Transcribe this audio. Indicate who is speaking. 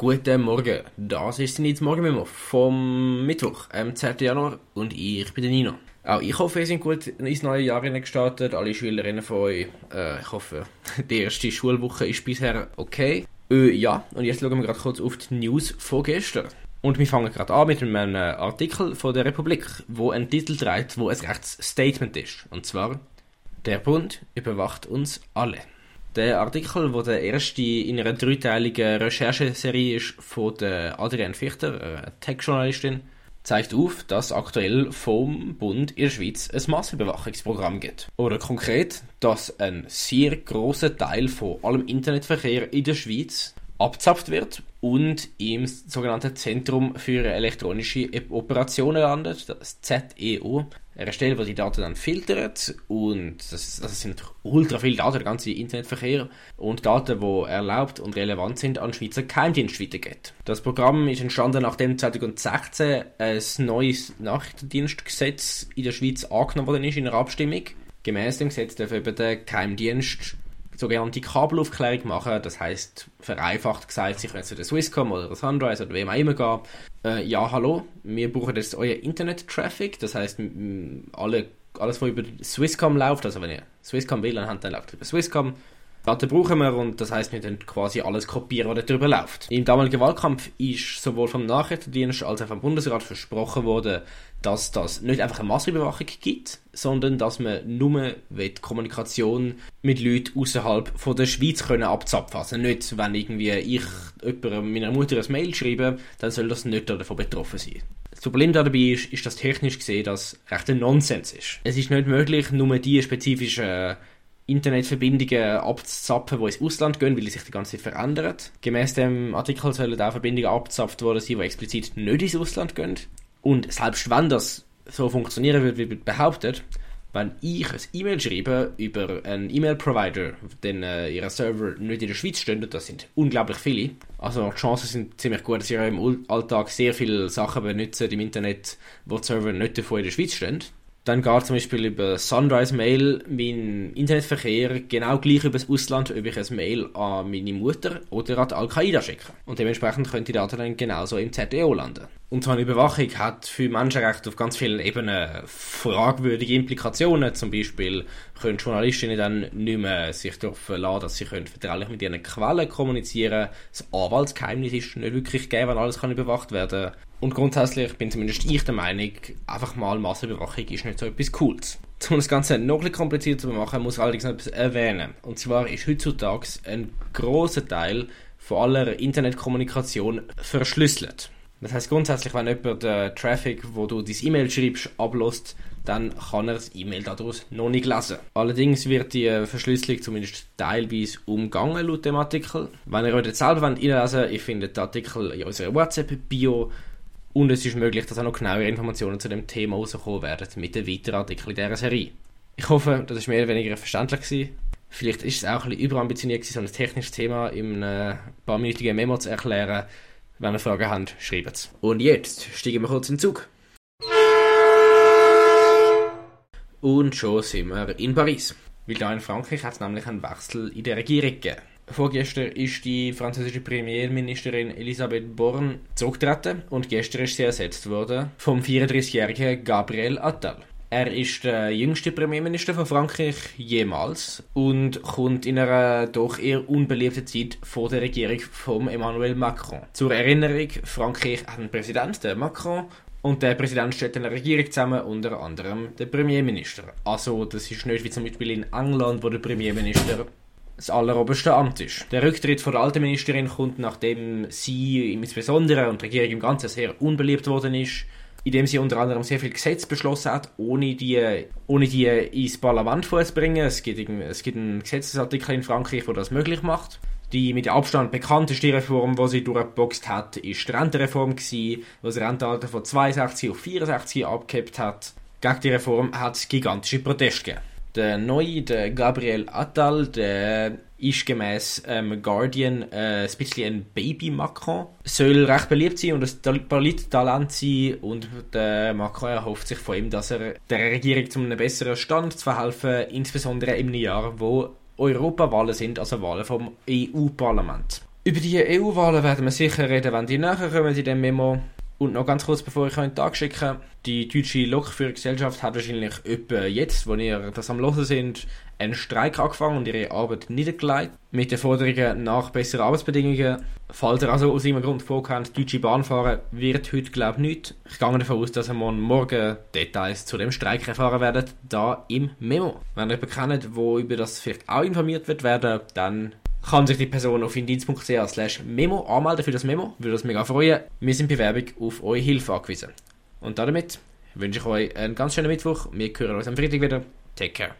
Speaker 1: Guten Morgen, das ist die Morgenmemo vom Mittwoch, am 10. Januar und ich bin der Nino. Auch ich hoffe, ihr seid gut ins neue Jahr gestartet, alle Schülerinnen von euch. Äh, ich hoffe, die erste Schulwoche ist bisher okay. Äh, ja, und jetzt schauen wir gerade kurz auf die News von gestern. Und wir fangen gerade an mit einem äh, Artikel von der Republik, wo ein Titel trägt, wo ein Rechtsstatement ist. Und zwar, der Bund überwacht uns alle. Der Artikel, wo der erste in einer dreiteiligen Rechercheserie ist von der Adrienne Fichter, eine Tech-Journalistin, zeigt auf, dass aktuell vom Bund in der Schweiz ein Massüberwachungsprogramm gibt. Oder konkret, dass ein sehr großer Teil von allem Internetverkehr in der Schweiz abzapft wird und im sogenannten Zentrum für elektronische Operationen landet, das ZEO, eine Stelle, wo die Daten dann filtert und das, das sind ultra viele Daten, der ganze Internetverkehr und Daten, die erlaubt und relevant sind, an Schweizer Geheimdienst weitergeht. Das Programm ist entstanden, nachdem 2016 ein neues Nachrichtendienstgesetz in der Schweiz angenommen worden ist in einer Abstimmung. Gemäß dem Gesetz darf eben der Geheimdienst sogenannte Kabelaufklärung machen. Das heißt, vereinfacht gesagt, Sie können zu der Swisscom oder der Sunrise oder wem auch immer gehen. Äh, ja, hallo, wir brauchen jetzt euer Internet-Traffic. Das heißt, alle, alles, was über Swisscom läuft, also wenn ihr Swisscom WLAN habt, dann läuft über Swisscom. Daten brauchen wir und das heißt, wir können quasi alles kopieren, was darüber läuft. Im damaligen Wahlkampf ist sowohl vom Nachrichtendienst als auch vom Bundesrat versprochen worden, dass das nicht einfach eine Massenüberwachung gibt, sondern dass man nur die Kommunikation mit Leuten außerhalb der Schweiz können abzapfen. Also nicht, wenn irgendwie ich jemandem meiner Mutter ein Mail schreibe, dann soll das nicht davon betroffen sein. Das Problem dabei ist, ist, dass technisch gesehen das recht ein Nonsens ist. Es ist nicht möglich, nur die spezifischen Internetverbindungen abzuzapfen, die ins Ausland gehen, weil sich die ganze Zeit verändern. Gemäß dem Artikel sollen auch Verbindungen abgezapft worden sein, die explizit nicht ins Ausland gehen. Und selbst wenn das so funktionieren würde, wie behauptet, wenn ich ein E-Mail schreibe über einen E-Mail-Provider, den äh, ihre Server nicht in der Schweiz stehen, das sind unglaublich viele, also die Chancen sind ziemlich gut, dass ihr im Alltag sehr viele Sachen benutzt im Internet, wo die Server nicht davon in der Schweiz stehen, dann geht zum Beispiel über Sunrise Mail mein Internetverkehr genau gleich über das Ausland, ob ich ein Mail an meine Mutter oder an Al-Qaida schicke. Und dementsprechend können die Daten dann genauso im ZDO landen. Und so eine Überwachung hat für Menschenrechte auf ganz vielen Ebenen fragwürdige Implikationen. Zum Beispiel können Journalistinnen dann nicht mehr sich darauf verlassen, dass sie vertraulich mit ihren Quellen kommunizieren können. Das Anwaltsgeheimnis ist nicht wirklich gegeben, wenn alles kann überwacht werden Und grundsätzlich bin zumindest ich der Meinung, einfach mal Massenüberwachung ist nicht so etwas Cooles. Um das Ganze noch ein komplizierter zu machen, muss ich allerdings noch etwas erwähnen. Und zwar ist heutzutage ein großer Teil von aller Internetkommunikation verschlüsselt. Das heißt grundsätzlich, wenn jemand den Traffic, wo du dein E-Mail schreibst, ablässt, dann kann er das E-Mail daraus noch nicht lesen. Allerdings wird die Verschlüsselung zumindest teilweise umgangen laut dem Artikel. Wenn ihr euch jetzt selber reinlesen wollt, ihr findet den Artikel in unserer WhatsApp-Bio und es ist möglich, dass auch noch genauere Informationen zu dem Thema rauskommen werden mit den weiteren Artikeln in dieser Serie. Ich hoffe, das ist mehr oder weniger verständlich gewesen. Vielleicht ist es auch ein bisschen überambitioniert gewesen, so ein technisches Thema in einem paar minütigen Memo zu erklären. Wenn ihr Fragen habt, schreibt es. Und jetzt steigen wir kurz in den Zug. Und schon sind wir in Paris. Weil da in Frankreich hat es nämlich einen Wechsel in der Regierung gegeben. Vorgestern ist die französische Premierministerin Elisabeth Borne zurückgetreten und gestern ist sie ersetzt worden vom 34-jährigen Gabriel Attal. Er ist der jüngste Premierminister von Frankreich jemals und kommt in einer doch eher unbeliebten Zeit vor der Regierung von Emmanuel Macron. Zur Erinnerung, Frankreich hat einen Präsident, der Macron, und der Präsident stellt eine Regierung zusammen, unter anderem der Premierminister. Also das ist nicht wie zum Beispiel in England, wo der Premierminister das alleroberste Amt ist. Der Rücktritt von der alten Ministerin kommt, nachdem sie insbesondere und die Regierung im Ganzen sehr unbeliebt worden ist indem sie unter anderem sehr viel Gesetze beschlossen hat, ohne die, ohne die ins Parlament vorzubringen. Es gibt, es gibt einen Gesetzesartikel in Frankreich, der das möglich macht. Die mit Abstand bekannteste Reform, die sie durchgeboxt hat, ist die Rentenreform wo sie Rentenalter von 62 auf 64 abgehabt hat. Gegen die Reform hat es gigantische Proteste gegeben. Der neue, der Gabriel Attal, der ist gemäß ähm, Guardian äh, ein bisschen ein Baby-Macron. Soll recht beliebt sein und ein Polit-Talent sein und der Macron erhofft sich von ihm, dass er der Regierung zu einem besseren Stand zu verhelfen, insbesondere im Jahr, wo Europawahlen sind, also Wahlen vom EU-Parlament. Über die EU-Wahlen werden wir sicher reden, wenn die näher kommen in dem Memo. Und noch ganz kurz, bevor ich euch einen Tag schicke, die deutsche Lokführergesellschaft hat wahrscheinlich etwa jetzt, wo ihr das am Hören sind, einen Streik angefangen und ihre Arbeit niedergelegt. Mit den Forderungen nach besseren Arbeitsbedingungen. Falls ihr also aus irgendeinem Grund vorkennt, deutsche Bahn fahren, wird heute, glaube ich, nicht. Ich gehe davon aus, dass wir morgen Details zu dem Streik erfahren werden, da im Memo. Wenn ihr jemanden kennt, wo über das vielleicht auch informiert wird werden, dann kann sich die Person auf indienst.ch Memo anmelden für das Memo. Würde uns mega freuen. Wir sind bei Werbung auf eure Hilfe angewiesen. Und damit wünsche ich euch einen ganz schönen Mittwoch. Wir hören uns am Freitag wieder. Take care.